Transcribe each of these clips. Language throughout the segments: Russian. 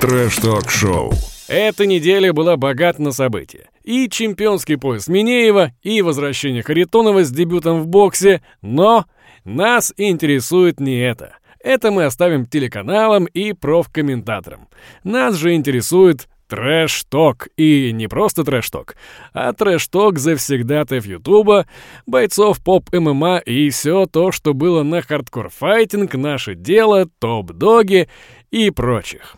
Трэш-ток-шоу. Эта неделя была богата на события. И чемпионский пояс Минеева, и возвращение Харитонова с дебютом в боксе, но нас интересует не это. Это мы оставим телеканалам и профкомментаторам. Нас же интересует трэш-ток. И не просто трэш-ток, а трэш-ток завсегдатаев Ютуба, бойцов поп-ММА и все то, что было на хардкор-файтинг, наше дело, топ-доги и прочих.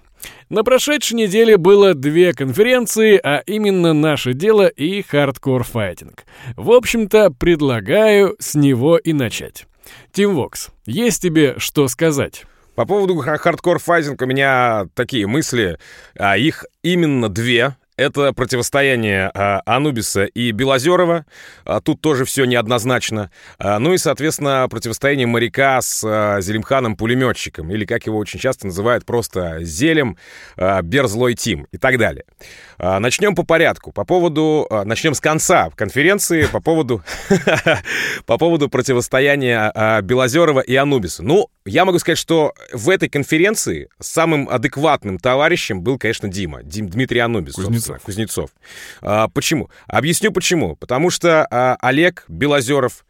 На прошедшей неделе было две конференции, а именно «Наше дело» и «Хардкор файтинг». В общем-то, предлагаю с него и начать. Тим Вокс, есть тебе что сказать? По поводу хардкор файтинг у меня такие мысли. А их именно две. Это противостояние а, Анубиса и Белозерова. А, тут тоже все неоднозначно. А, ну и, соответственно, противостояние моряка с Зелимханом-пулеметчиком, или, как его очень часто называют, просто Зелем, Берзлой Тим и так далее. А, начнем по порядку. По поводу... А, начнем с конца конференции по поводу... по поводу противостояния а, Белозерова и Анубиса. Ну, я могу сказать, что в этой конференции самым адекватным товарищем был, конечно, Дима. Дим, Дмитрий Анубис. Кузнецов. Кузнецов. Почему? Объясню почему. Потому что Олег Белозеров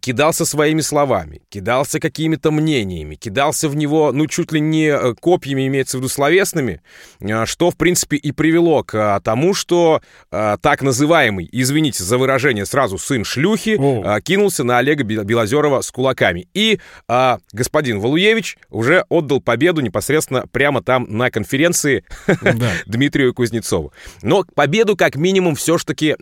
кидался своими словами, кидался какими-то мнениями, кидался в него, ну, чуть ли не э, копьями, имеется в виду словесными, а, что, в принципе, и привело к а, тому, что а, так называемый, извините за выражение, сразу сын шлюхи, О. а, кинулся на Олега Бе- Белозерова с кулаками. И а, господин Валуевич уже отдал победу непосредственно прямо там на конференции Да. Дмитрию Кузнецову. Но победу, как минимум, все-таки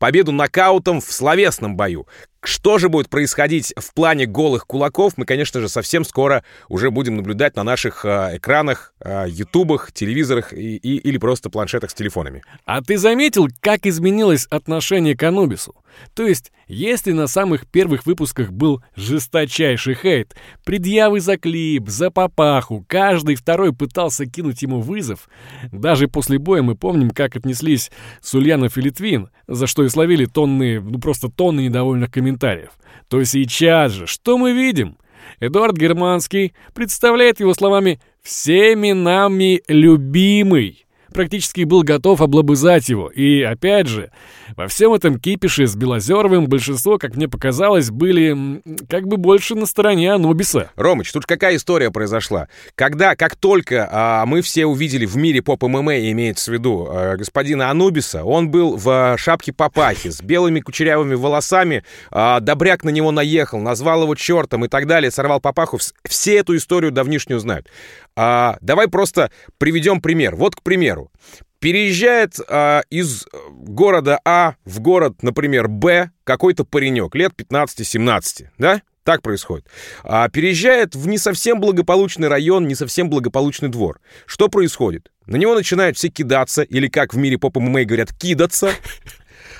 победу нокаутом в словесном бою. Что же будет происходить в плане голых кулаков, мы, конечно же, совсем скоро уже будем наблюдать на наших э, экранах, э, ютубах, телевизорах и, и- или просто планшетах с телефонами. А ты заметил, как изменилось отношение к Анубису? То есть, если на самых первых выпусках был жесточайший хейт, предъявы за клип, за папаху, каждый второй пытался кинуть ему вызов, даже после боя мы помним, как отнеслись Сульянов и Литвин, за что и словили тонны, ну просто тонны недовольных комментариев, то сейчас же, что мы видим? Эдуард Германский представляет его словами «всеми нами любимый» практически был готов облобызать его. И, опять же, во всем этом кипише с Белозеровым большинство, как мне показалось, были как бы больше на стороне Анубиса. Ромыч, тут какая история произошла? Когда, как только а, мы все увидели в мире поп-ММА, имеется в виду а, господина Анубиса, он был в шапке папахи с белыми кучерявыми волосами, а, Добряк на него наехал, назвал его чертом и так далее, сорвал папаху. Вс- Все эту историю давнишнюю знают. А, давай просто приведем пример. Вот, к примеру, переезжает а, из э, города А в город, например, Б какой-то паренек лет 15-17, да? Так происходит. А, переезжает в не совсем благополучный район, не совсем благополучный двор. Что происходит? На него начинают все кидаться, или как в мире поп ММА говорят, кидаться.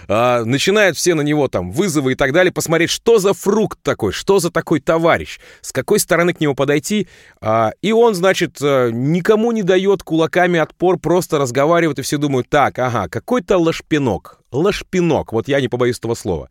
А, начинают все на него там вызовы и так далее, посмотреть, что за фрукт такой, что за такой товарищ, с какой стороны к нему подойти. А, и он, значит, э, никому не дает кулаками отпор, просто разговаривает, и все думают, так, ага, какой-то лошпинок, лошпинок, вот я не побоюсь этого слова.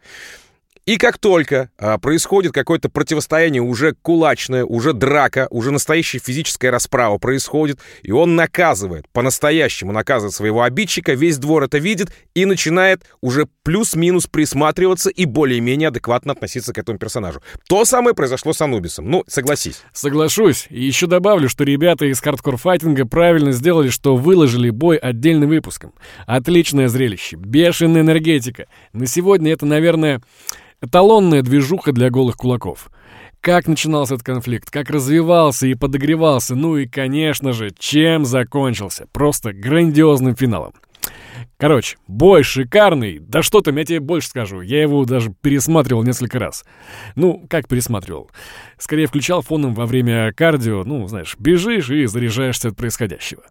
И как только а, происходит какое-то противостояние уже кулачное, уже драка, уже настоящая физическая расправа происходит, и он наказывает, по-настоящему наказывает своего обидчика, весь двор это видит и начинает уже плюс-минус присматриваться и более-менее адекватно относиться к этому персонажу. То самое произошло с Анубисом, ну, согласись. Соглашусь. И еще добавлю, что ребята из хардкор-файтинга правильно сделали, что выложили бой отдельным выпуском. Отличное зрелище, бешеная энергетика. На сегодня это, наверное, эталонная движуха для голых кулаков. Как начинался этот конфликт, как развивался и подогревался, ну и, конечно же, чем закончился. Просто грандиозным финалом. Короче, бой шикарный. Да что там, я тебе больше скажу. Я его даже пересматривал несколько раз. Ну, как пересматривал? Скорее включал фоном во время кардио. Ну, знаешь, бежишь и заряжаешься от происходящего.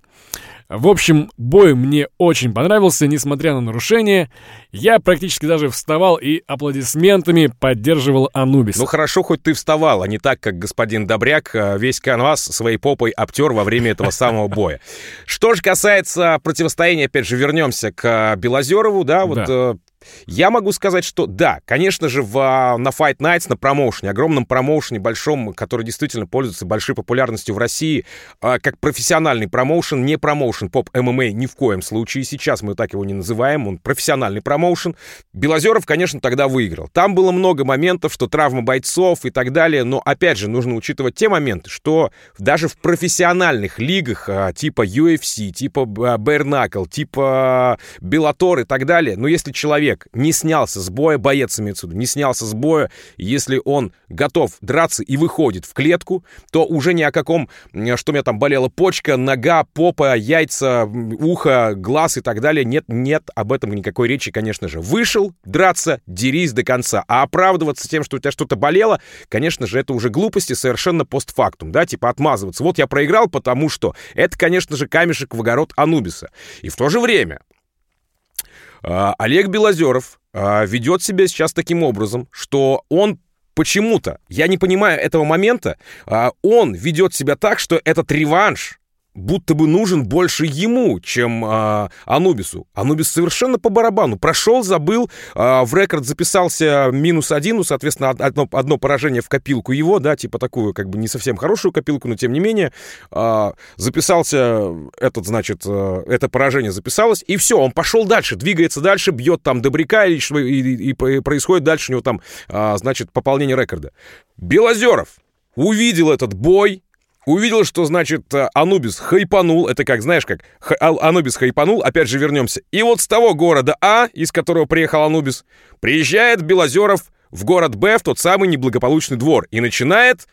В общем, бой мне очень понравился, несмотря на нарушения. Я практически даже вставал и аплодисментами поддерживал Анубиса. Ну хорошо, хоть ты вставал, а не так, как господин Добряк э, весь канвас своей попой обтер во время этого самого боя. Что же касается противостояния, опять же, вернемся к э, Белозерову, да, вот Да. Э, Я могу сказать, что да, конечно же, в, а, на Fight Nights, на промоушене, огромном промоушене, большом, который действительно пользуется большой популярностью в России, а, как профессиональный промоушен, не промоушен поп ММА ни в коем случае. Сейчас мы так его не называем, он профессиональный промоушен. Белозеров, конечно, тогда выиграл. Там было много моментов, что травма бойцов и так далее, но, опять же, нужно учитывать те моменты, что даже в профессиональных лигах а, типа UFC, типа Bare Knuckle, типа Bellator и так далее, но если человек человек не снялся с боя, боец имеется не снялся с боя, если он готов драться и выходит в клетку, то уже ни о каком, что у меня там болела почка, нога, попа, яйца, ухо, глаз и так далее, нет, нет об этом никакой речи, конечно же. Вышел, драться, дерись до конца. А оправдываться тем, что у тебя что-то болело, конечно же, это уже глупости совершенно постфактум, да, типа отмазываться. Вот я проиграл, потому что это, конечно же, камешек в огород Анубиса. И в то же время Олег Белозеров а, ведет себя сейчас таким образом, что он почему-то, я не понимаю этого момента, а, он ведет себя так, что этот реванш будто бы нужен больше ему, чем э, Анубису. Анубис совершенно по барабану. Прошел, забыл, э, в рекорд записался минус один, ну, соответственно, одно, одно поражение в копилку его, да, типа такую, как бы не совсем хорошую копилку, но тем не менее. Э, записался этот, значит, э, это поражение записалось, и все, он пошел дальше, двигается дальше, бьет там добряка, и, и, и происходит дальше у него там, э, значит, пополнение рекорда. Белозеров увидел этот бой, увидел, что, значит, э, Анубис хайпанул, это как, знаешь, как Анубис хайпанул, опять же вернемся. И вот с того города А, из которого приехал Анубис, приезжает Белозеров в город Б, в тот самый неблагополучный двор, и начинает,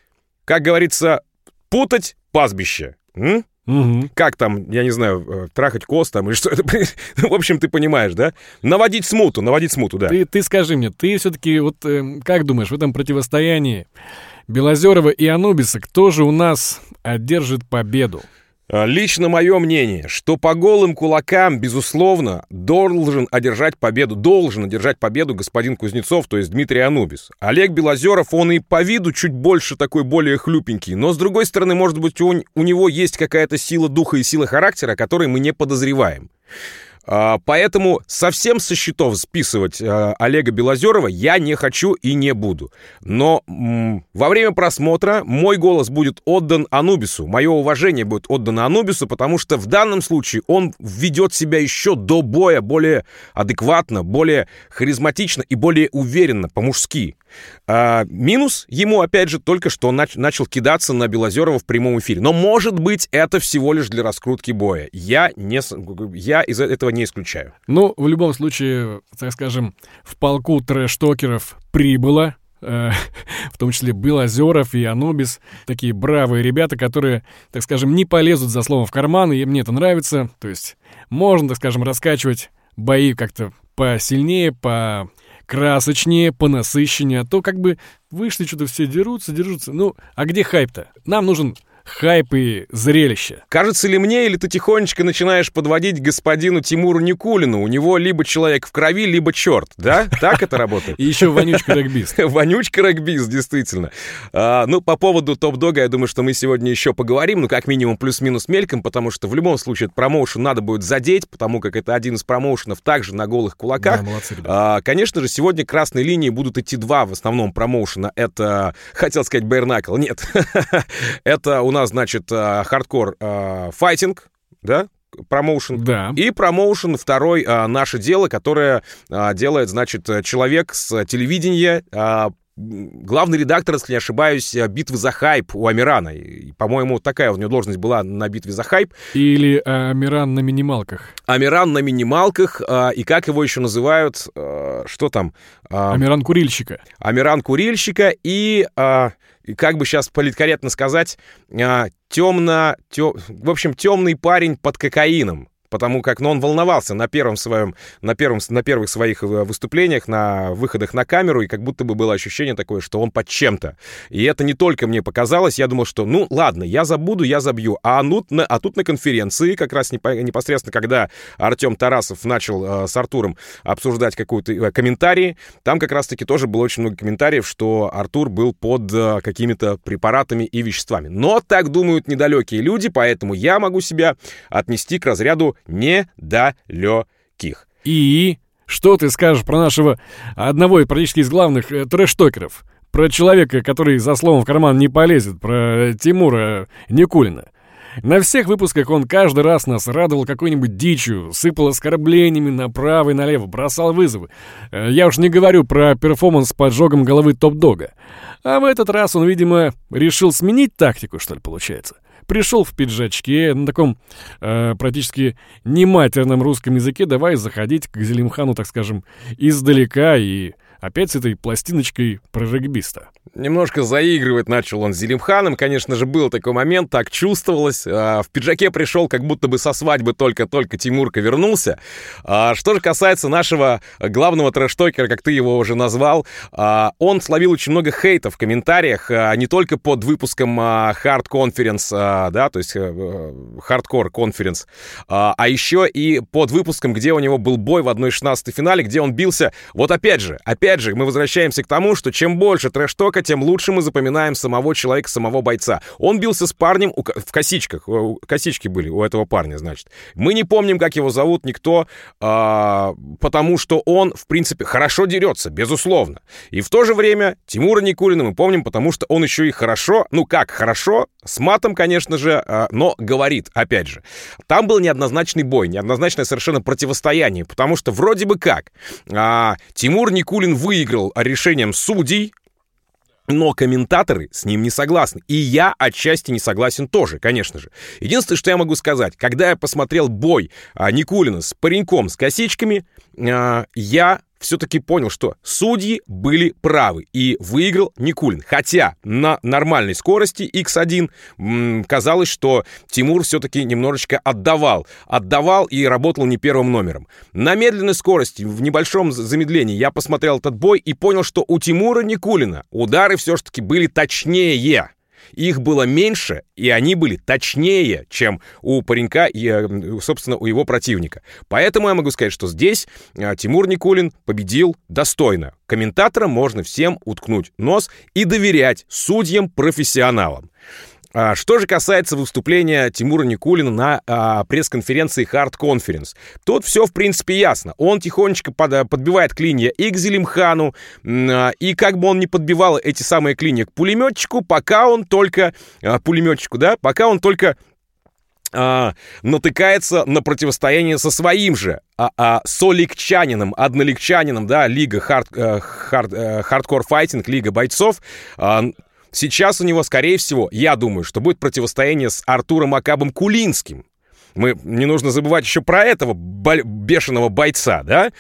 как говорится, путать пастбище. М? Угу. Как там, я не знаю, э, трахать кост там или что это? в общем, ты понимаешь, да? Наводить смуту, наводить смуту, да. Ты, ты скажи мне, ты все-таки вот э, как думаешь, в этом противостоянии Белозерова и Анубиса, кто же у нас одержит победу? А, лично мое мнение, что по голым кулакам, безусловно, должен одержать победу, должен одержать победу господин Кузнецов, то есть Дмитрий Анубис. Олег Белозеров, он и по виду чуть больше такой, более хлюпенький, но с другой стороны, может быть, у, у него есть какая-то сила духа и сила характера, которой мы не подозреваем. А, поэтому совсем со счетов списывать а, Олега Белозерова я не хочу и не буду. Но во время просмотра мой голос будет отдан Анубису. Мое уважение будет отдано Анубису, потому что в данном случае он ведет себя еще до боя более адекватно, более харизматично и более уверенно, по-мужски. А, минус ему, опять же, только что нач- начал кидаться на Белозерова в прямом эфире. Но, может быть, это всего лишь для раскрутки боя. Я, не, я из этого не исключаю. Ну, в любом случае, так скажем, в полку трэш-токеров прибыло э, в том числе Белозеров и Анубис, такие бравые ребята, которые, так скажем, не полезут за словом в карман, и мне это нравится. То есть можно, так скажем, раскачивать бои как-то посильнее, по красочнее, понасыщеннее, а то как бы вышли, что-то все дерутся, дерутся. Ну, а где хайп-то? Нам нужен хайп и зрелище. Кажется ли мне, или ты тихонечко начинаешь подводить господину Тимуру Никулину? У него либо человек в крови, либо черт, да? Так это работает? И еще вонючка регбист. Вонючка регбист, действительно. А, ну, по поводу топ-дога, я думаю, что мы сегодня еще поговорим, ну, как минимум, плюс-минус мельком, потому что в любом случае этот промоушен надо будет задеть, потому как это один из промоушенов также на голых кулаках. Да, молодцы, а, конечно же, сегодня красной линии будут идти два в основном промоушена. Это, хотел сказать, Бэрнакл, нет. это у нас, значит, э, хардкор э, Fighting, да, промоушен. Да. И промоушен второй а, «Наше дело», которое а, делает, значит, человек с телевидения, а, главный редактор, если не ошибаюсь, «Битвы за хайп» у Амирана. И, по-моему, такая у него должность была на «Битве за хайп». Или Амиран на минималках. Амиран на минималках. А, и как его еще называют? А, что там? А, Амиран Курильщика. Амиран Курильщика и... А, как бы сейчас политкорректно сказать, а, темно, тем, в общем, темный парень под кокаином потому как ну, он волновался на первом своем, на, первом, на первых своих э, выступлениях, на выходах на камеру, и как будто бы было ощущение такое, что он под чем-то. И это не только мне показалось, я думал, что ну ладно, я забуду, я забью. А, ну, на, а тут на конференции, как раз непосредственно, когда Артем Тарасов начал э, с Артуром обсуждать какую-то э, комментарии, там как раз-таки тоже было очень много комментариев, что Артур был под э, какими-то препаратами и веществами. Но так думают недалекие люди, поэтому я могу себя отнести к разряду недалеких. И Что ты скажешь про нашего одного и практически из главных э, трэш-токеров? Про человека, который за словом в карман не полезет, про Тимура Никулина. На всех выпусках он каждый раз нас радовал какой-нибудь дичью, сыпал оскорблениями направо и налево, бросал вызовы. Э, я уж не говорю про перформанс с поджогом головы топ-дога. А в этот раз он, видимо, решил сменить тактику, что ли, получается. Пришел в пиджачке, на таком э, практически нематерном русском языке, давай заходить к Зелимхану, так скажем, издалека и опять с этой пластиночкой про регбиста. Немножко заигрывать начал он с Зелимханом. Конечно же, был такой момент, так чувствовалось. А, в пиджаке пришел, как будто бы со свадьбы только-только Тимурка вернулся. А, что же касается нашего главного трэштокера, как ты его уже назвал, а, он словил очень много хейта в комментариях, не только под выпуском Hard Conference, да, то есть Hardcore Conference, а еще и под выпуском, где у него был бой в 1-16 финале, где он бился. Вот опять же, опять же, мы возвращаемся к тому, что чем больше трэштока, тем лучше мы запоминаем самого человека, самого бойца. Он бился с парнем у, в косичках. Косички были у этого парня, значит. Мы не помним, как его зовут, никто, а, потому что он, в принципе, хорошо дерется, безусловно. И в то же время Тимура Никулина мы помним, потому что он еще и хорошо, ну как хорошо, с матом, конечно же, а, но говорит, опять же. Там был неоднозначный бой, неоднозначное совершенно противостояние, потому что вроде бы как а, Тимур Никулин выиграл решением судей, но комментаторы с ним не согласны. И я отчасти не согласен тоже, конечно же. Единственное, что я могу сказать, когда я посмотрел бой а, Никулина с пареньком с косичками, а, я все-таки понял, что судьи были правы, и выиграл Никулин. Хотя на нормальной скорости X1 м, казалось, что Тимур все-таки немножечко отдавал. Отдавал и работал не первым номером. На медленной скорости, в небольшом замедлении, я посмотрел этот бой и понял, что у Тимура Никулина удары все-таки были точнее. Их было меньше, и они были точнее, чем у паренька и, э, собственно, у его противника. Поэтому я могу сказать, что здесь э, Тимур Никулин победил достойно. Комментаторам можно всем уткнуть нос и доверять судьям-профессионалам. А, что же касается выступления Тимура Никулина на а, пресс-конференции Hard Conference, тут все, в принципе, ясно. Он тихонечко под, подбивает клинья и к Зелимхану, а, и как бы он не подбивал эти самые клинья к пулеметчику, пока он только... А, пулеметчику, да? Пока он только а, натыкается на противостояние со своим же а, а, солигчанином, однолигчанином, да, лига Hard, Hard, Hardcore лига бойцов, а, Сейчас у него, скорее всего, я думаю, что будет противостояние с Артуром ACAB ом Кулинским. Мы, не нужно забывать еще про этого бешеного бойца, да,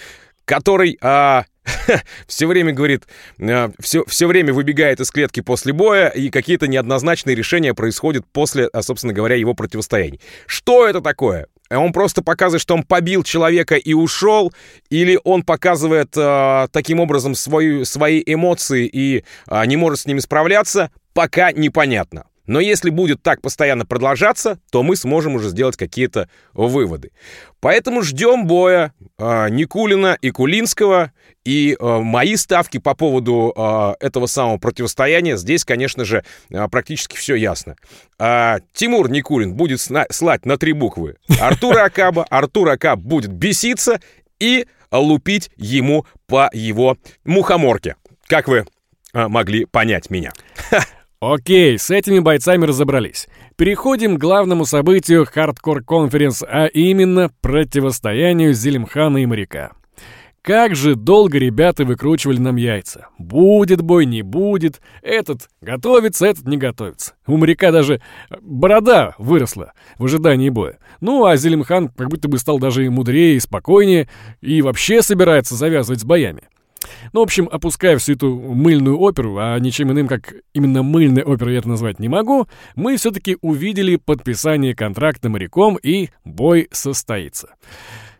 который а, все время говорит, а, все, все время выбегает из клетки после боя, и какие-то неоднозначные решения происходят после, а, собственно говоря, его противостояний. Что это такое? Он просто показывает, что он побил человека и ушел, или он показывает э, таким образом свою, свои эмоции и э, не может с ними справляться, пока непонятно. Но если будет так постоянно продолжаться, то мы сможем уже сделать какие-то выводы. Поэтому ждем боя э, Никулина и Кулинского. И э, мои ставки по поводу э, этого самого противостояния, здесь, конечно же, э, практически все ясно. Э, Тимур Никулин будет сна- слать на три буквы Артура Акаба, Артур Акаб будет беситься и лупить ему по его мухоморке. Как вы могли понять меня? Окей, с этими бойцами разобрались. Переходим к главному событию Hardcore Conference, а именно противостоянию Зелимхана и моряка. Как же долго ребята выкручивали нам яйца. Будет бой, не будет. Этот готовится, этот не готовится. У моряка даже борода выросла в ожидании боя. Ну, а Зелимхан как будто бы стал даже мудрее, и спокойнее, и вообще собирается завязывать с боями. Ну, в общем, опуская всю эту мыльную оперу, а ничем иным, как именно мыльной оперой я это назвать не могу, мы все-таки увидели подписание контракта моряком и бой состоится.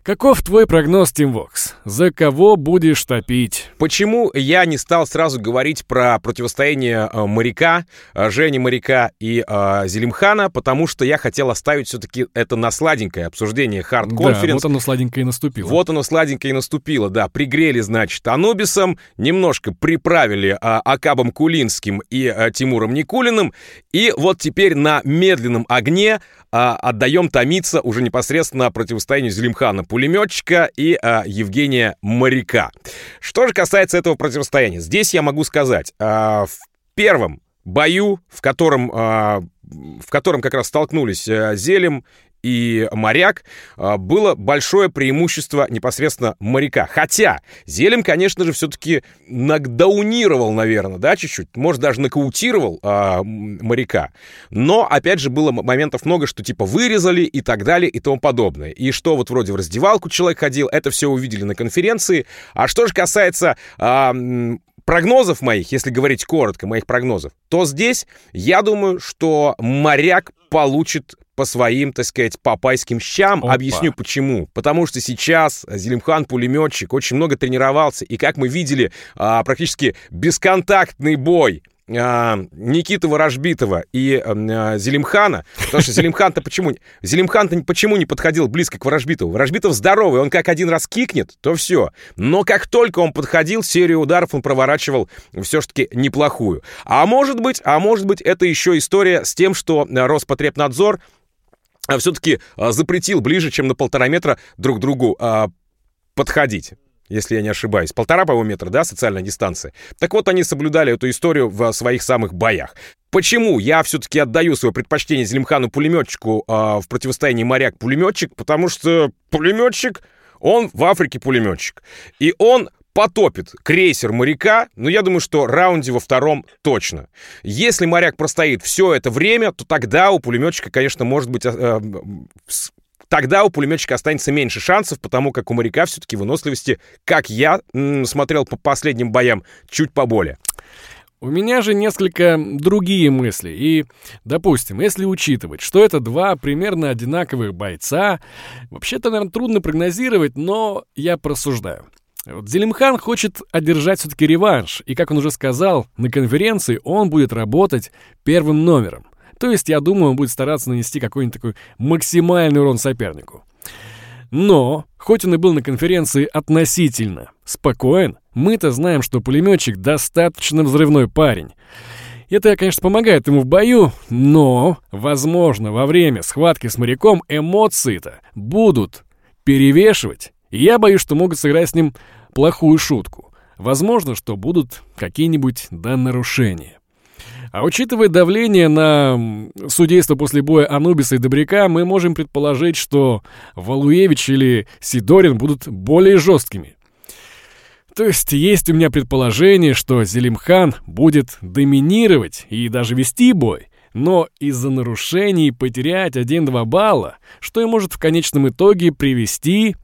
Каков твой прогноз, Тим Вокс? За кого будешь топить? Почему я не стал сразу говорить про противостояние э, моряка, э, Жени моряка и э, Зелимхана? Потому что я хотел оставить все-таки это на сладенькое обсуждение Hard Conference. Да, вот оно сладенькое и наступило. Вот оно сладенькое и наступило, да. Пригрели, значит, Анубисом, немножко приправили э, Акабом Кулинским и э, Тимуром Никулиным, и вот теперь на медленном огне э, отдаем томиться уже непосредственно противостоянию Зелимхана пулеметчика и а, Евгения Моряка. Что же касается этого противостояния, здесь я могу сказать, а, в первом бою, в котором, а, в котором как раз столкнулись а, Зелем и моряк, а, было большое преимущество непосредственно моряка. Хотя Зелем, конечно же, все-таки нокдаунировал, наверное, да, чуть-чуть, может, даже нокаутировал а, моряка. Но, опять же, было моментов много, что типа вырезали и так далее и тому подобное. И что вот вроде в раздевалку человек ходил, это все увидели на конференции. А что же касается... А, прогнозов моих, если говорить коротко, моих прогнозов, то здесь я думаю, что моряк получит по своим, так сказать, папайским щам. Опа. Объясню почему. Потому что сейчас Зелимхан пулеметчик очень много тренировался, и как мы видели, а, практически бесконтактный бой а, Никиты Ворожбитова и а, Зелимхана, потому что Зелимхан-то почему... Зелимхан-то почему не подходил близко к Ворожбитову? Ворожбитов здоровый, он как один раз кикнет, то все. Но как только он подходил, серию ударов он проворачивал все-таки неплохую. А может быть, а может быть, это еще история с тем, что Роспотребнадзор а, все-таки а, запретил ближе, чем на полтора метра друг другу а, подходить если я не ошибаюсь. Полтора, по-моему, метра, да, социальная дистанция. Так вот, они соблюдали эту историю в своих самых боях. Почему я все-таки отдаю свое предпочтение Зелимхану-пулеметчику э, в противостоянии моряк-пулеметчик? Потому что пулеметчик, он в Африке пулеметчик. И он потопит крейсер моряка, но я думаю, что раунде во втором точно. Если моряк простоит все это время, то тогда у пулеметчика, конечно, может быть... Э, тогда у пулеметчика останется меньше шансов, потому как у моряка все-таки выносливости, как я смотрел по последним боям, чуть поболее. У меня же несколько другие мысли. И, допустим, если учитывать, что это два примерно одинаковых бойца, вообще-то, наверное, трудно прогнозировать, но я просуждаю. Вот Зелимхан хочет одержать все-таки реванш, и, как он уже сказал, на конференции он будет работать первым номером. То есть, я думаю, он будет стараться нанести какой-нибудь такой максимальный урон сопернику. Но, хоть он и был на конференции относительно спокоен, мы-то знаем, что пулеметчик достаточно взрывной парень. Это, конечно, помогает ему в бою, но, возможно, во время схватки с моряком эмоции-то будут перевешивать, я боюсь, что могут сыграть с ним плохую шутку. Возможно, что будут какие-нибудь да нарушения. А учитывая давление на судейство после боя Анубиса и Добряка, мы можем предположить, что Валуевич или Сидорин будут более жесткими. То есть есть у меня предположение, что Зелимхан будет доминировать и даже вести бой, но из-за нарушений потерять 1-2 балла, что и может в конечном итоге привести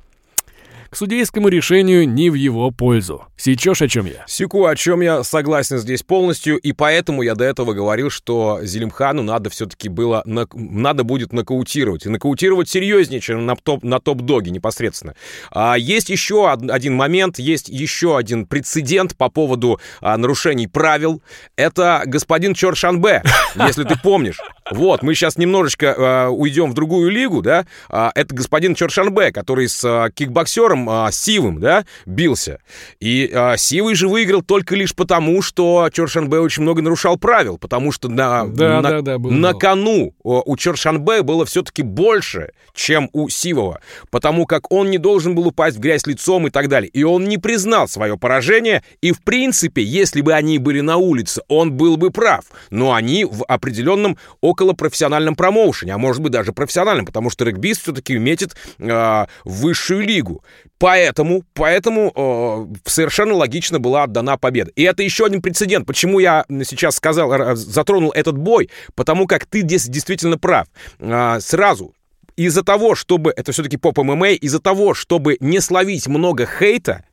к судейскому решению не в его пользу. Сечешь, о чем я? Секу, о чем я согласен здесь полностью, и поэтому я до этого говорил, что Зелимхану надо все-таки было, на, надо будет нокаутировать, и нокаутировать серьезнее, чем на, топ, на топ-доге непосредственно. А, есть еще один момент, есть еще один прецедент по поводу а, нарушений правил. Это господин Чоршанбе, если ты помнишь. Вот, мы сейчас немножечко э, уйдем в другую лигу, да. Э, это господин Чоршанбе, который с э, кикбоксером э, Сивым, да, бился. И э, Сивый же выиграл только лишь потому, что Чоршанбе очень много нарушал правил, потому что на, да, на, да, да, был, на кону у Чоршанбе было все-таки больше, чем у Сивого, потому как он не должен был упасть в грязь лицом и так далее. И он не признал свое поражение, и в принципе, если бы они были на улице, он был бы прав. Но они в определенном около около профессиональном промоушене, а может быть даже профессиональном, потому что регбист все-таки метит э, высшую лигу. Поэтому, поэтому э, совершенно логично была отдана победа. И это еще один прецедент. Почему я сейчас сказал, затронул этот бой? Потому как ты здесь действительно прав. Э, сразу из-за того, чтобы, это все-таки поп-ММА, из-за того, чтобы не словить много хейта,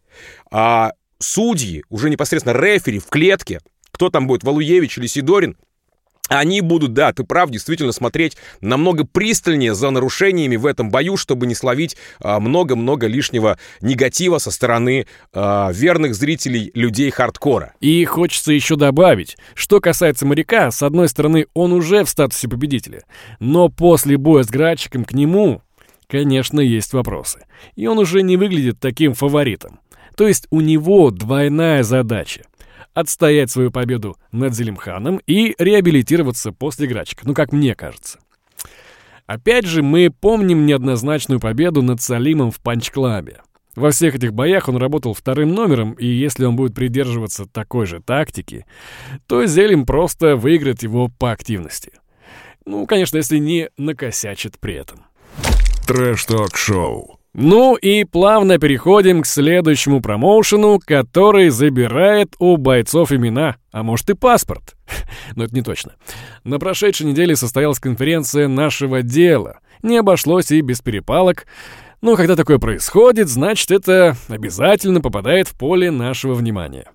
а, судьи, уже непосредственно рефери в клетке, кто там будет, Валуевич или Сидорин, они будут, да, ты прав, действительно смотреть намного пристальнее за нарушениями в этом бою, чтобы не словить а, много-много а, лишнего негатива со стороны а, верных зрителей людей хардкора. И хочется еще добавить, что касается моряка, с одной стороны, он уже в статусе победителя, но после боя с Грачиком к нему, конечно, есть вопросы. И он уже не выглядит таким фаворитом. То есть у него двойная задача — отстоять свою победу над Зелимханом и реабилитироваться после Грачика, ну, как мне кажется. Опять же, мы помним неоднозначную победу над Салимом в Punch Club е. Во всех этих боях он работал вторым номером, и если он будет придерживаться такой же тактики, то Зелим просто выиграет его по активности. Ну, конечно, если не накосячит при этом. Трэш-ток-шоу. Ну и плавно переходим к следующему промоушену, который забирает у бойцов имена, а может и паспорт. Но это не точно. На прошедшей неделе состоялась конференция нашего дела. Не обошлось и без перепалок. Но когда такое происходит, значит, это обязательно попадает в поле нашего внимания.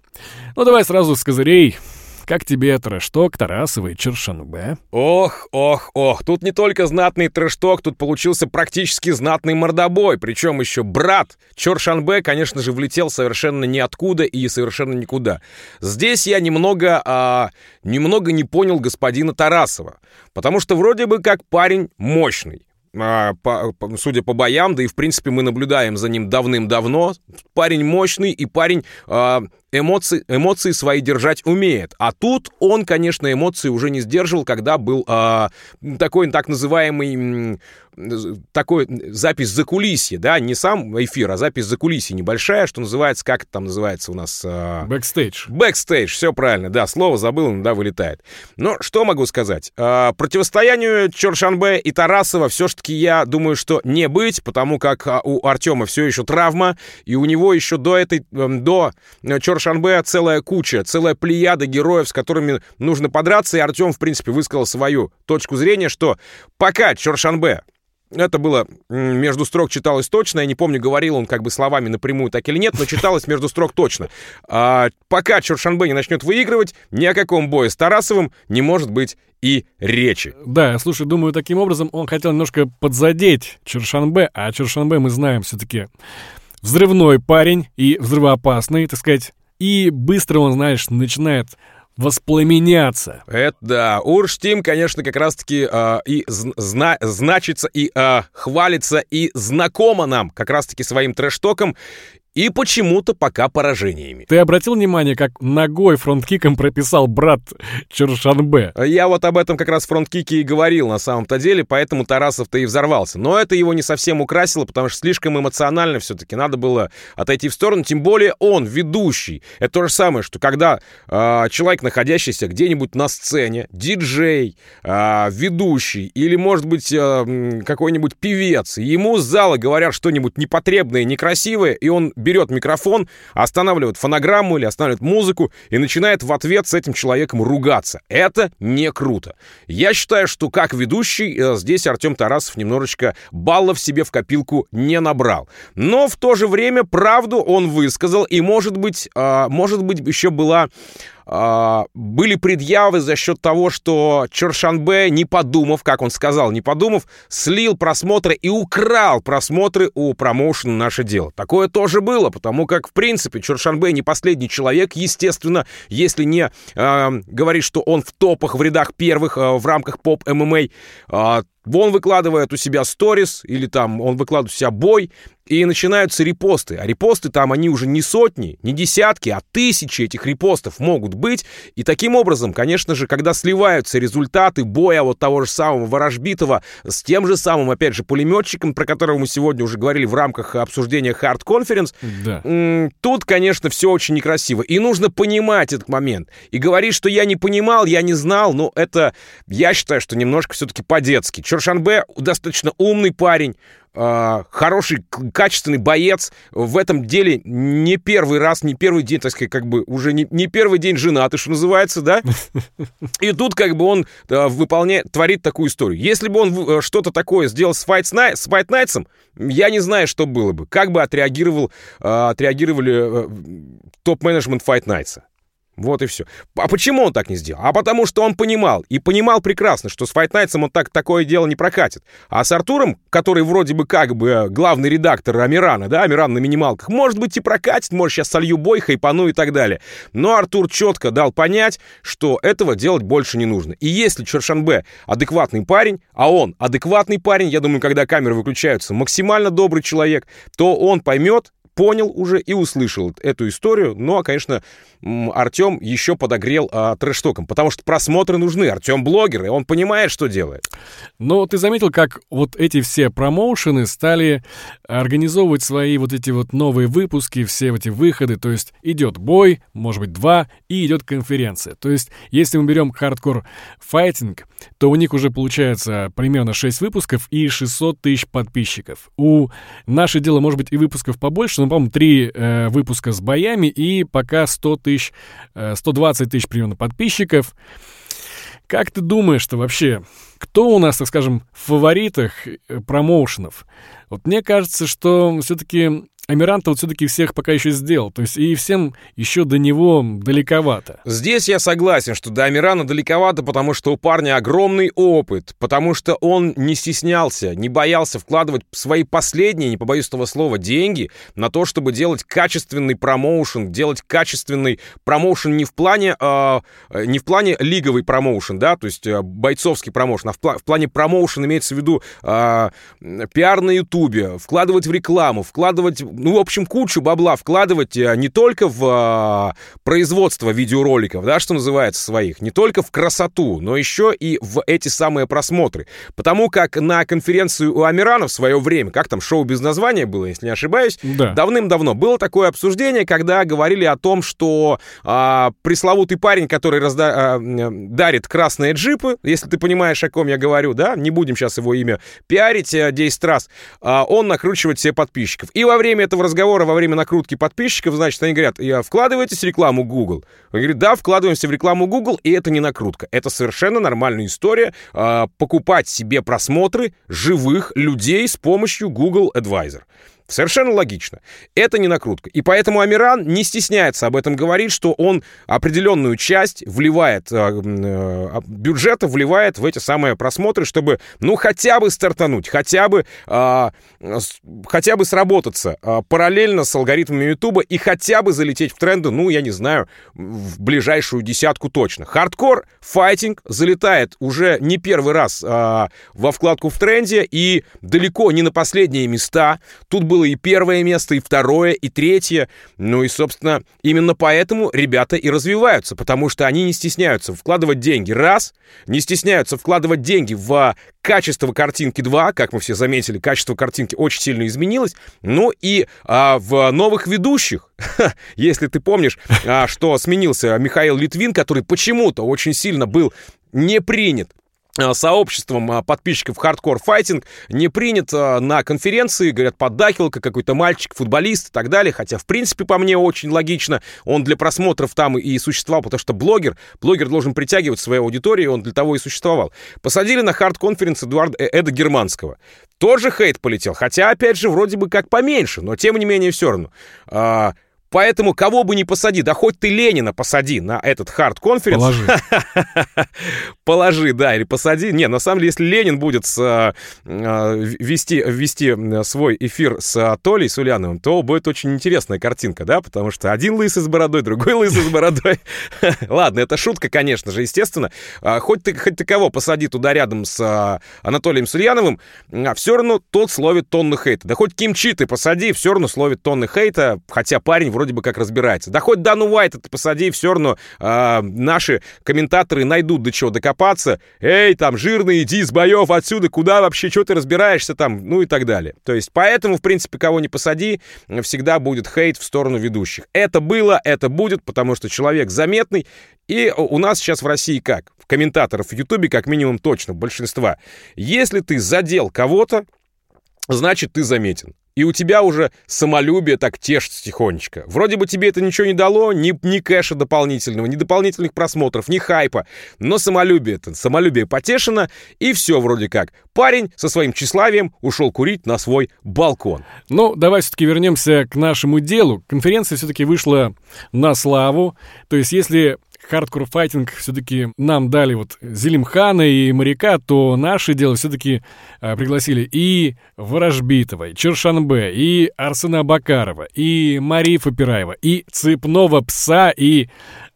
Ну давай сразу с козырей. Как тебе трэшток Тарасова и Чершанбе? Ох, ох, ох, тут не только знатный трэшток, тут получился практически знатный мордобой, причем еще брат. Чоршанбе, конечно же, влетел совершенно ниоткуда и совершенно никуда. Здесь я немного, а, немного не понял господина Тарасова, потому что вроде бы как парень мощный. А, по, судя по боям, да и в принципе мы наблюдаем за ним давным-давно. Парень мощный и парень а, эмоции, эмоции свои держать умеет. А тут он, конечно, эмоции уже не сдерживал, когда был а, такой так называемый такой запись закулисья, да, не сам эфир, а запись закулисья небольшая, что называется, как это там называется у нас? Backstage. Backstage, все правильно, да, слово забыл, да, вылетает. Но что могу сказать? А, противостоянию Чоршанбе и Тарасова все-таки я думаю, что не быть, потому как а, у Артема все еще травма, и у него еще до этой, до Чоршанбе Шанбе целая куча, целая плеяда героев, с которыми нужно подраться, и Артем, в принципе, высказал свою точку зрения, что пока Чоршанбе это было между строк читалось точно. Я не помню, говорил он как бы словами напрямую так или нет, но читалось между строк точно. А, пока Чоршанбе не начнет выигрывать, ни о каком бое с Тарасовым не может быть и речи. Да, слушай, думаю, таким образом он хотел немножко подзадеть Чоршанбе, а Чоршанбе мы знаем все-таки взрывной парень и взрывоопасный, так сказать, и быстро он, знаешь, начинает воспламеняться. Это да. Урштим, конечно, как раз-таки э, и зна значится, и э, хвалится, и знакомо нам как раз-таки своим трэштоком и почему-то пока поражениями. Ты обратил внимание, как ногой фронткиком прописал брат Чершанбе? Я вот об этом как раз фронткике и говорил на самом-то деле, поэтому Тарасов-то и взорвался. Но это его не совсем украсило, потому что слишком эмоционально все-таки надо было отойти в сторону, тем более он ведущий. Это то же самое, что когда э, человек, находящийся где-нибудь на сцене, диджей, э, ведущий или, может быть, э, какой-нибудь певец, ему с зала говорят что-нибудь непотребное, некрасивое, и он берет микрофон, останавливает фонограмму или останавливает музыку и начинает в ответ с этим человеком ругаться. Это не круто. Я считаю, что как ведущий э, здесь Артем Тарасов немножечко баллов себе в копилку не набрал. Но в то же время правду он высказал, и, может быть, э, может быть, еще была а, были предъявы за счет того, что Чоршанбе, не подумав, как он сказал, не подумав, слил просмотры и украл просмотры у промоушена «Наше дело». Такое тоже было, потому как, в принципе, Чоршанбе не последний человек, естественно, если не э, говорить, что он в топах, в рядах первых э, в рамках поп-ММА, э, он выкладывает у себя сторис, или там он выкладывает у себя бой, и начинаются репосты. А репосты там, они уже не сотни, не десятки, а тысячи этих репостов могут быть. И таким образом, конечно же, когда сливаются результаты боя вот того же самого Ворожбитова с тем же самым, опять же, пулеметчиком, про которого мы сегодня уже говорили в рамках обсуждения Hard Conference, да. тут, конечно, все очень некрасиво. И нужно понимать этот момент. И говорить, что я не понимал, я не знал, ну, это, я считаю, что немножко все-таки по-детски. Чоршанбе достаточно умный парень, э, хороший, качественный боец. В этом деле не первый раз, не первый день, так сказать, как бы уже не, не первый день женатый, что называется, да? И тут как бы он э, выполняет, творит такую историю. Если бы он э, что-то такое сделал с Fight, Night, с Fight Nights, я не знаю, что было бы. Как бы отреагировал, э, отреагировали э, топ-менеджмент Fight Nights. Вот и все. А почему он так не сделал? А потому что он понимал, и понимал прекрасно, что с Nights он так такое дело не прокатит. А с Артуром, который вроде бы как бы э, главный редактор Амирана, да, Амиран на минималках, может быть и прокатит, может сейчас солью бой, хайпану и так далее. Но Артур четко дал понять, что этого делать больше не нужно. И если Чершанбе адекватный парень, а он адекватный парень, я думаю, когда камеры выключаются, максимально добрый человек, то он поймет, понял уже и услышал эту историю. Ну, а, конечно, Артем еще подогрел а, trash talk ом, потому что просмотры нужны. Артем блогер, и он понимает, что делает. Но ты заметил, как вот эти все промоушены стали организовывать свои вот эти вот новые выпуски, все эти выходы. То есть идет бой, может быть, два, и идет конференция. То есть, если мы берем Hardcore Fighting, то у них уже получается примерно 6 выпусков и 600 тысяч подписчиков. У «Наше дело» может быть и выпусков побольше, но, по-моему, 3 э, выпуска с боями и пока 100 тысяч, э, 120 тысяч примерно подписчиков. Как ты думаешь-то вообще, кто у нас, так скажем, в фаворитах э, промоушенов? Вот мне кажется, что все-таки Амиранта вот все-таки всех пока еще сделал, то есть и всем еще до него далековато. Здесь я согласен, что до Амирана далековато, потому что у парня огромный опыт, потому что он не стеснялся, не боялся вкладывать свои последние, не побоюсь этого слова, деньги на то, чтобы делать качественный промоушен, делать качественный промоушен не в плане, э, не в плане лиговый промоушен, да, то есть э, бойцовский промоушен, а в, пла- в плане промоушен имеется в виду э, пиар на ютубе, вкладывать в рекламу, вкладывать ну, в общем, кучу бабла вкладывать э, не только в а, производство видеороликов, да, что называется, своих, не только в красоту, но еще и в эти самые просмотры. Потому как на конференцию у Амирана в свое время, как там шоу без названия было, если не ошибаюсь, да. давным-давно было такое обсуждение, когда говорили о том, что а, пресловутый парень, который разда- а, дарит красные джипы, если ты понимаешь, о ком я говорю, да, не будем сейчас его имя пиарить 10 раз, а, он накручивает себе подписчиков. И во время этого разговора, во время накрутки подписчиков, значит, они говорят, я вкладываетесь в рекламу Google? Он говорит, да, вкладываемся в рекламу Google, и это не накрутка. Это совершенно нормальная история э, покупать себе просмотры живых людей с помощью Google Advisor. Совершенно логично. Это не накрутка. И поэтому Амиран не стесняется об этом говорить, что он определенную часть вливает, э, э, бюджета вливает в эти самые просмотры, чтобы, ну, хотя бы стартануть, хотя бы, э, хотя бы сработаться э, параллельно с алгоритмами Ютуба и хотя бы залететь в тренды, ну, я не знаю, в ближайшую десятку точно. Хардкор, файтинг залетает уже не первый раз э, во вкладку в тренде и далеко не на последние места. Тут было и первое место, и второе, и третье. Ну и, собственно, именно поэтому ребята и развиваются, потому что они не стесняются вкладывать деньги. Раз, не стесняются вкладывать деньги в качество картинки 2, как мы все заметили, качество картинки очень сильно изменилось. Ну и а, в новых ведущих, если ты помнишь, а, что сменился Михаил Литвин, который почему-то очень сильно был не принят сообществом э, подписчиков Hardcore Fighting не принят э, на конференции, говорят, поддакивалка, какой-то мальчик, футболист и так далее, хотя, в принципе, по мне очень логично, он для просмотров там и существовал, потому что блогер, блогер должен притягивать свою аудиторию, он для того и существовал. Посадили на hard conference Эдуарда Эда Германского. Тоже хейт полетел, хотя, опять же, вроде бы как поменьше, но тем не менее все равно. А, Поэтому кого бы ни посади, да хоть ты Ленина посади на этот hard conference. Положи. Положи, да, или посади. Не, на самом деле, если Ленин будет с, а, вести, вести свой эфир с Толей, с Ульяновым, то будет очень интересная картинка, да, потому что один лысый с бородой, другой лысый с бородой. Ладно, это шутка, конечно же, естественно. А, хоть ты, хоть ты кого посади туда рядом с а, Анатолием Сульяновым, все равно тот словит тонны хейта. Да хоть Кимчи ты посади, все равно словит тонны хейта, хотя парень вроде вроде бы как разбирается. Да хоть Дану Уайт это посади, все равно э, наши комментаторы найдут до чего докопаться. Эй, там, жирный, иди с боев отсюда, куда вообще, что ты разбираешься там, ну и так далее. То есть поэтому, в принципе, кого не посади, всегда будет хейт в сторону ведущих. Это было, это будет, потому что человек заметный. И у нас сейчас в России как? В комментаторов в Ютубе как минимум точно, большинства. Если ты задел кого-то, значит, ты заметен и у тебя уже самолюбие так тешится тихонечко. Вроде бы тебе это ничего не дало, ни, ни кэша дополнительного, ни дополнительных просмотров, ни хайпа, но самолюбие это, самолюбие потешено, и все вроде как. Парень со своим тщеславием ушел курить на свой балкон. Ну, давай все-таки вернемся к нашему делу. Конференция все-таки вышла на славу. То есть, если Hardcore Fighting все-таки нам дали вот Зелимхана и Моряка, то наше дело все-таки э, пригласили и Ворожбитова, и Чершанбе, и Арсена Бакарова, и Марифа Пираева, и Цепного Пса, и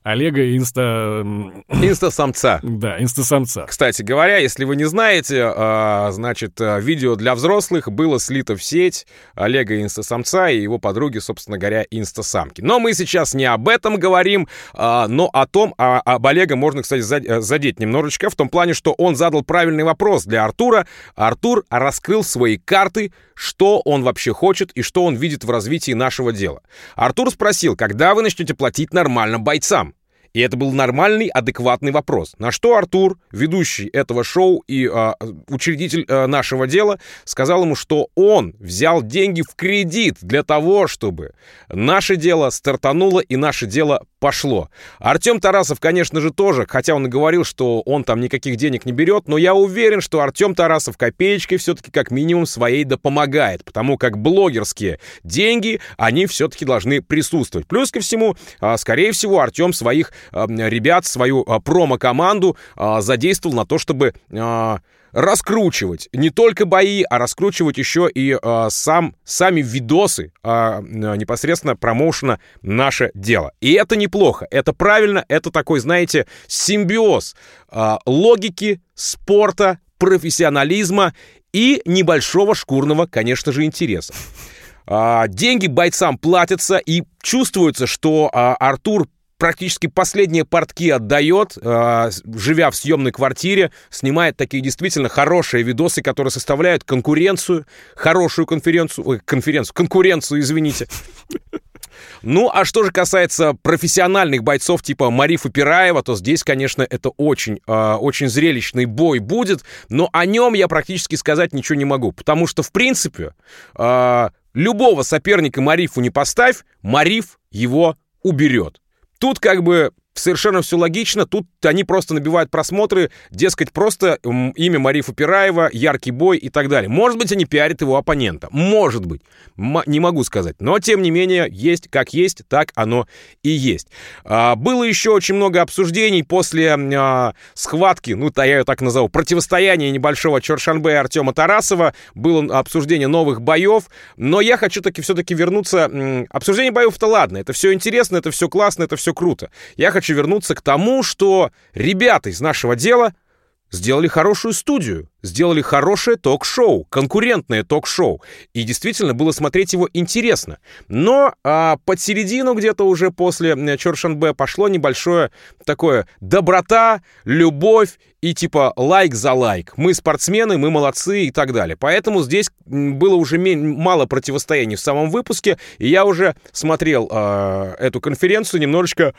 Олега инста... Инста-самца. Да, инста-самца. Кстати говоря, если вы не знаете, а, значит, а, видео для взрослых было слито в сеть Олега инста-самца и его подруги, собственно говоря, инста-самки. Но мы сейчас не об этом говорим, а, но о том, об Олега можно, кстати, э, задеть немножечко, в том плане, что он задал правильный вопрос для Артура. Артур раскрыл свои карты, что он вообще хочет и что он видит в развитии нашего дела. Артур спросил, когда вы начнете платить нормально бойцам? И это был нормальный, адекватный вопрос. На что Артур, ведущий этого шоу и э, учредитель э, нашего дела, сказал ему, что он взял деньги в кредит для того, чтобы наше дело стартануло и наше дело пошло. Артем Тарасов, конечно же, тоже, хотя он и говорил, что он там никаких денег не берет, но я уверен, что Артем Тарасов копеечкой все-таки как минимум своей да помогает, потому как блогерские деньги, они все-таки должны присутствовать. Плюс ко всему, а, скорее всего, Артем своих ребят, свою а, промо-команду задействовал на то, чтобы раскручивать не только бои, а раскручивать еще и сам, сами видосы непосредственно промоушена «Наше дело». И это неплохо, это правильно, это такой, знаете, симбиоз логики, спорта, профессионализма и небольшого шкурного, конечно же, интереса. Деньги бойцам платятся, и чувствуется, что Артур практически последние портки отдает, э, живя в съемной квартире, снимает такие действительно хорошие видосы, которые составляют конкуренцию, хорошую конференцию, ой, конференцию, конкуренцию, извините. Ну, а что же касается профессиональных бойцов типа Марифа Пираева, то здесь, конечно, это очень, э, очень зрелищный бой будет, но о нем я практически сказать ничего не могу, потому что, в принципе, э, любого соперника Марифу не поставь, Мариф его уберет. Тут как бы совершенно все логично. Тут они просто набивают просмотры, дескать, просто имя Марифа Пираева, яркий бой и так далее. Может быть, они пиарят его оппонента. Может быть. М- не могу сказать. Но, тем не менее, есть как есть, так оно и есть. А, было еще очень много обсуждений после а, схватки, ну, я ее так назову, противостояния небольшого Чоршанбе и Артема Тарасова. Было обсуждение новых боев. Но я хочу таки все-таки вернуться... Обсуждение боев-то ладно. Это все интересно, это все классно, это все круто. Я хочу вернуться к тому, что ребята из нашего дела сделали хорошую студию, сделали хорошее ток-шоу, конкурентное ток-шоу. И действительно было смотреть его интересно. Но а, под середину где-то уже после Чоршанбе пошло небольшое такое доброта, любовь и типа лайк за лайк. Мы спортсмены, мы молодцы и так далее. Поэтому здесь было уже мало противостояний в самом выпуске. И я уже смотрел а, эту конференцию немножечко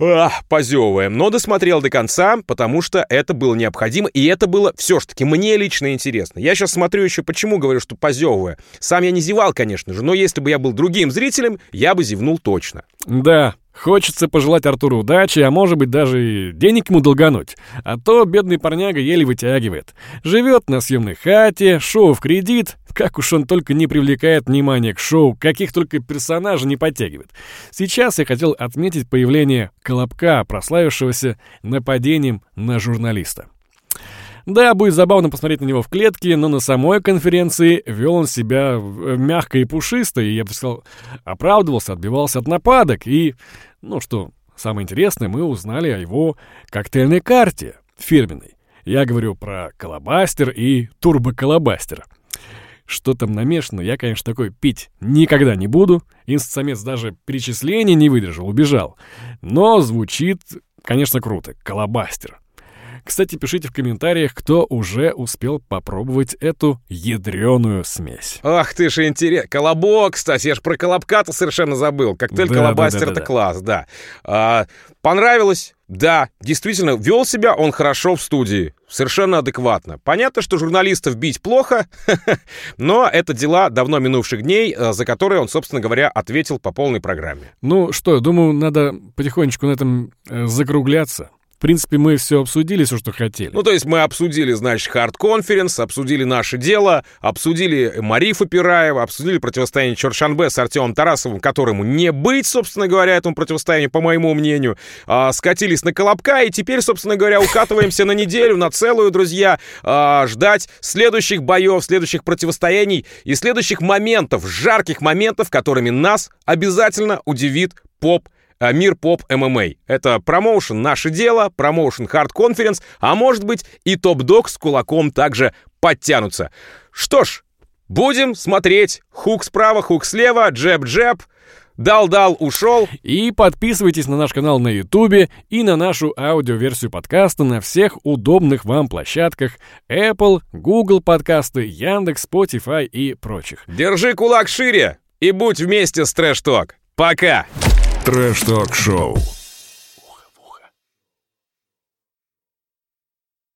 Ах, позевываем. Но досмотрел до конца, потому что это было необходимо, и это было все-таки мне лично интересно. Я сейчас смотрю еще, почему говорю, что позевывая. Сам я не зевал, конечно же, но если бы я был другим зрителем, я бы зевнул точно. Да, Хочется пожелать Артуру удачи, а может быть даже и денег ему долгануть. А то бедный парняга еле вытягивает. Живет на съемной хате, шоу в кредит. Как уж он только не привлекает внимание к шоу, каких только персонажей не подтягивает. Сейчас я хотел отметить появление Колобка, прославившегося нападением на журналиста. Да, будет забавно посмотреть на него в клетке, но на самой конференции вел он себя э, мягко и пушисто, и, я бы сказал, оправдывался, отбивался от нападок, и, ну что, самое интересное, мы узнали о его коктейльной карте фирменной. Я говорю про колобастер и турбоколобастер. Что там намешано, я, конечно, такой пить никогда не буду. Инстасамец даже перечисления не выдержал, убежал. Но звучит, конечно, круто. Колобастер. Кстати, пишите в комментариях, кто уже успел попробовать эту ядреную смесь. Ах ты же интерес. Колобок, кстати, я же про колобка-то совершенно забыл. Коктейль да, колобастер да, да, это да. класс, да. А, понравилось? Да, действительно, вел себя он хорошо в студии, совершенно адекватно. Понятно, что журналистов бить плохо, но это дела давно минувших дней, э, за которые он, собственно говоря, ответил по полной программе. Ну что, думаю, надо потихонечку на этом э, закругляться принципе, мы все обсудили, все, что хотели. Ну, то есть мы обсудили, значит, hard conference, обсудили наше дело, обсудили Марифа Пираева, обсудили противостояние Чоршанбе с Артемом Тарасовым, которому не быть, собственно говоря, этому противостоянию, по моему мнению. А, скатились на Колобка, и теперь, собственно говоря, укатываемся на неделю, на целую, друзья, а, ждать следующих боев, следующих противостояний и следующих моментов, жарких моментов, которыми нас обязательно удивит поп мир поп ММА. Это промоушен «Наше дело», промоушен «Хард Конференс», а может быть и топ-дог с кулаком также подтянутся. Что ж, будем смотреть. Хук справа, хук слева, джеб-джеб. Дал-дал, ушел. И подписывайтесь на наш канал на Ютубе и на нашу аудиоверсию подкаста на всех удобных вам площадках Apple, Google подкасты, Яндекс, Spotify и прочих. Держи кулак шире и будь вместе с Trash Talk. Пока! Trash Talk Show.